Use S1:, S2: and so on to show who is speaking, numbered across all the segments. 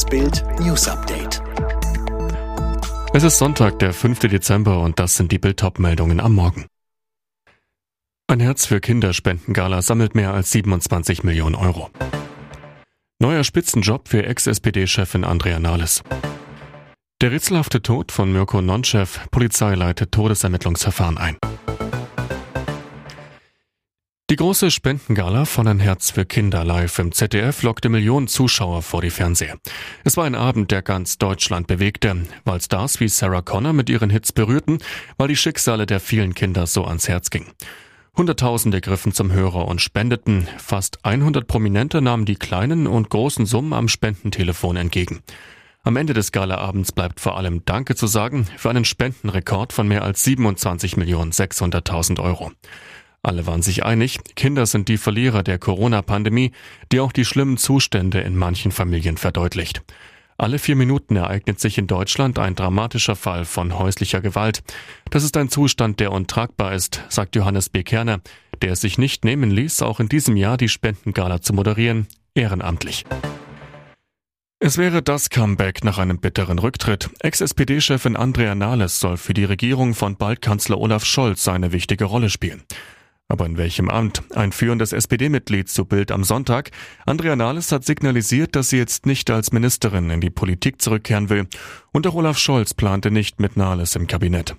S1: Das Bild News Update.
S2: Es ist Sonntag, der 5. Dezember und das sind die Bild meldungen am Morgen. Ein Herz für Kinderspendengala sammelt mehr als 27 Millionen Euro. Neuer Spitzenjob für Ex-SPD-Chefin Andrea Nahles. Der rätselhafte Tod von Mirko Nonchev, Polizei leitet Todesermittlungsverfahren ein. Die große Spendengala von Ein Herz für Kinder live im ZDF lockte Millionen Zuschauer vor die Fernseher. Es war ein Abend, der ganz Deutschland bewegte, weil Stars wie Sarah Connor mit ihren Hits berührten, weil die Schicksale der vielen Kinder so ans Herz gingen. Hunderttausende griffen zum Hörer und spendeten. Fast 100 Prominente nahmen die kleinen und großen Summen am Spendentelefon entgegen. Am Ende des Galaabends bleibt vor allem Danke zu sagen für einen Spendenrekord von mehr als 27 Millionen 600.000 Euro. Alle waren sich einig, Kinder sind die Verlierer der Corona-Pandemie, die auch die schlimmen Zustände in manchen Familien verdeutlicht. Alle vier Minuten ereignet sich in Deutschland ein dramatischer Fall von häuslicher Gewalt. Das ist ein Zustand, der untragbar ist, sagt Johannes B. Kerner, der es sich nicht nehmen ließ, auch in diesem Jahr die Spendengala zu moderieren, ehrenamtlich. Es wäre das Comeback nach einem bitteren Rücktritt. Ex-SPD-Chefin Andrea Nahles soll für die Regierung von bald Kanzler Olaf Scholz eine wichtige Rolle spielen. Aber in welchem Amt? Ein führendes SPD-Mitglied zu Bild am Sonntag. Andrea Nahles hat signalisiert, dass sie jetzt nicht als Ministerin in die Politik zurückkehren will. Und auch Olaf Scholz plante nicht mit Nahles im Kabinett.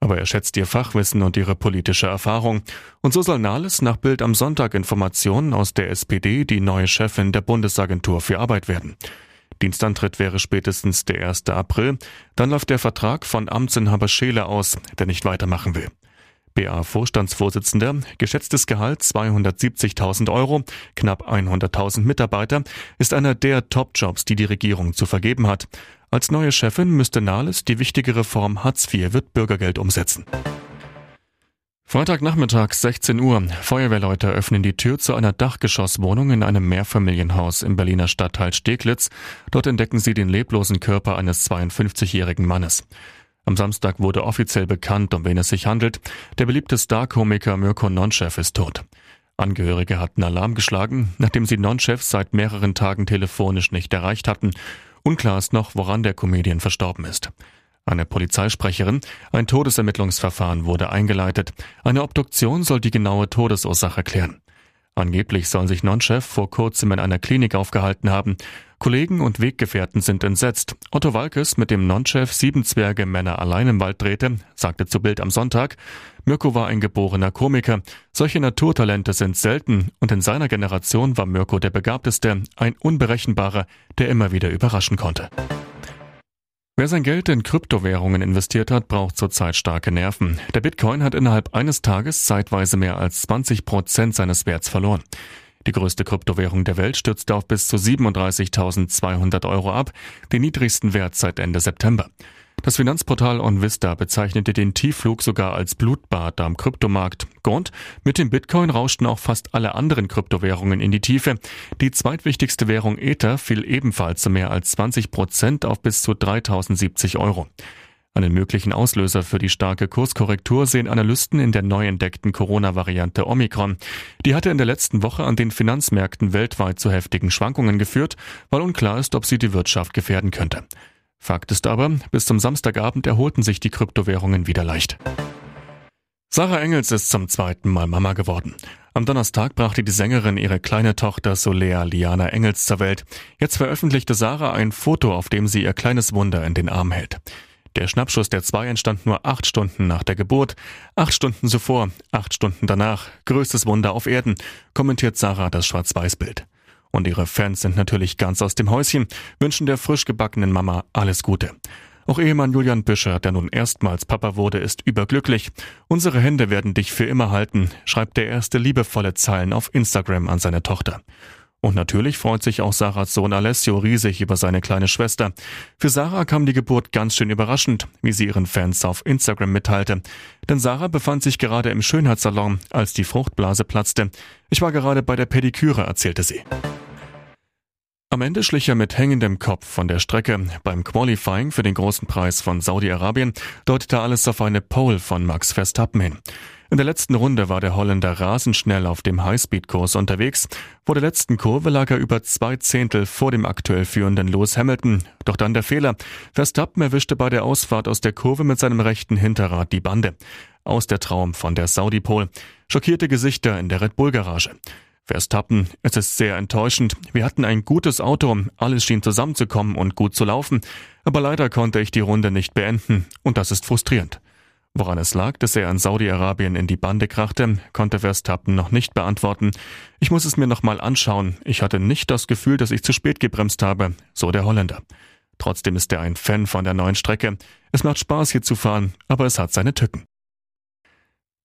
S2: Aber er schätzt ihr Fachwissen und ihre politische Erfahrung. Und so soll Nahles nach Bild am Sonntag Informationen aus der SPD die neue Chefin der Bundesagentur für Arbeit werden. Dienstantritt wäre spätestens der 1. April. Dann läuft der Vertrag von Amtsinhaber Scheele aus, der nicht weitermachen will. BA-Vorstandsvorsitzender, geschätztes Gehalt 270.000 Euro, knapp 100.000 Mitarbeiter, ist einer der Top-Jobs, die die Regierung zu vergeben hat. Als neue Chefin müsste Nahles die wichtige Reform Hartz IV wird Bürgergeld umsetzen. Freitagnachmittag 16 Uhr. Feuerwehrleute öffnen die Tür zu einer Dachgeschosswohnung in einem Mehrfamilienhaus im Berliner Stadtteil Steglitz. Dort entdecken sie den leblosen Körper eines 52-jährigen Mannes. Am Samstag wurde offiziell bekannt, um wen es sich handelt. Der beliebte Star-Komiker Mirko Nonchev ist tot. Angehörige hatten Alarm geschlagen, nachdem sie Nonchev seit mehreren Tagen telefonisch nicht erreicht hatten. Unklar ist noch, woran der Comedian verstorben ist. Eine Polizeisprecherin, ein Todesermittlungsverfahren wurde eingeleitet. Eine Obduktion soll die genaue Todesursache klären. Angeblich soll sich Nonchef vor kurzem in einer Klinik aufgehalten haben. Kollegen und Weggefährten sind entsetzt. Otto Walkes, mit dem Nonchef sieben Zwerge Männer allein im Wald drehte, sagte zu Bild am Sonntag, Mirko war ein geborener Komiker. Solche Naturtalente sind selten und in seiner Generation war Mirko der Begabteste, ein Unberechenbarer, der immer wieder überraschen konnte. Wer sein Geld in Kryptowährungen investiert hat, braucht zurzeit starke Nerven. Der Bitcoin hat innerhalb eines Tages zeitweise mehr als 20 Prozent seines Werts verloren. Die größte Kryptowährung der Welt stürzte auf bis zu 37.200 Euro ab, den niedrigsten Wert seit Ende September. Das Finanzportal OnVista bezeichnete den Tiefflug sogar als Blutbad am Kryptomarkt. Grund? Mit dem Bitcoin rauschten auch fast alle anderen Kryptowährungen in die Tiefe. Die zweitwichtigste Währung Ether fiel ebenfalls zu mehr als 20 Prozent auf bis zu 3070 Euro. Einen möglichen Auslöser für die starke Kurskorrektur sehen Analysten in der neu entdeckten Corona-Variante Omikron. Die hatte in der letzten Woche an den Finanzmärkten weltweit zu heftigen Schwankungen geführt, weil unklar ist, ob sie die Wirtschaft gefährden könnte. Fakt ist aber, bis zum Samstagabend erholten sich die Kryptowährungen wieder leicht. Sarah Engels ist zum zweiten Mal Mama geworden. Am Donnerstag brachte die Sängerin ihre kleine Tochter Solea Liana Engels zur Welt. Jetzt veröffentlichte Sarah ein Foto, auf dem sie ihr kleines Wunder in den Arm hält. Der Schnappschuss der zwei entstand nur acht Stunden nach der Geburt. Acht Stunden zuvor, acht Stunden danach. Größtes Wunder auf Erden, kommentiert Sarah das Schwarz-Weiß-Bild. Und ihre Fans sind natürlich ganz aus dem Häuschen, wünschen der frisch gebackenen Mama alles Gute. Auch Ehemann Julian Büscher, der nun erstmals Papa wurde, ist überglücklich. Unsere Hände werden dich für immer halten, schreibt der erste liebevolle Zeilen auf Instagram an seine Tochter. Und natürlich freut sich auch Sarahs Sohn Alessio riesig über seine kleine Schwester. Für Sarah kam die Geburt ganz schön überraschend, wie sie ihren Fans auf Instagram mitteilte. Denn Sarah befand sich gerade im Schönheitssalon, als die Fruchtblase platzte. Ich war gerade bei der Pediküre, erzählte sie. Am Ende schlich er mit hängendem Kopf von der Strecke. Beim Qualifying für den großen Preis von Saudi-Arabien deutete alles auf eine Pole von Max Verstappen hin. In der letzten Runde war der Holländer rasend schnell auf dem Highspeed-Kurs unterwegs. Vor der letzten Kurve lag er über zwei Zehntel vor dem aktuell führenden Lewis Hamilton. Doch dann der Fehler. Verstappen erwischte bei der Ausfahrt aus der Kurve mit seinem rechten Hinterrad die Bande. Aus der Traum von der Saudi-Pol. Schockierte Gesichter in der Red Bull-Garage. Verstappen, es ist sehr enttäuschend. Wir hatten ein gutes Auto, alles schien zusammenzukommen und gut zu laufen, aber leider konnte ich die Runde nicht beenden und das ist frustrierend. Woran es lag, dass er in Saudi-Arabien in die Bande krachte, konnte Verstappen noch nicht beantworten. Ich muss es mir nochmal anschauen. Ich hatte nicht das Gefühl, dass ich zu spät gebremst habe, so der Holländer. Trotzdem ist er ein Fan von der neuen Strecke. Es macht Spaß hier zu fahren, aber es hat seine Tücken.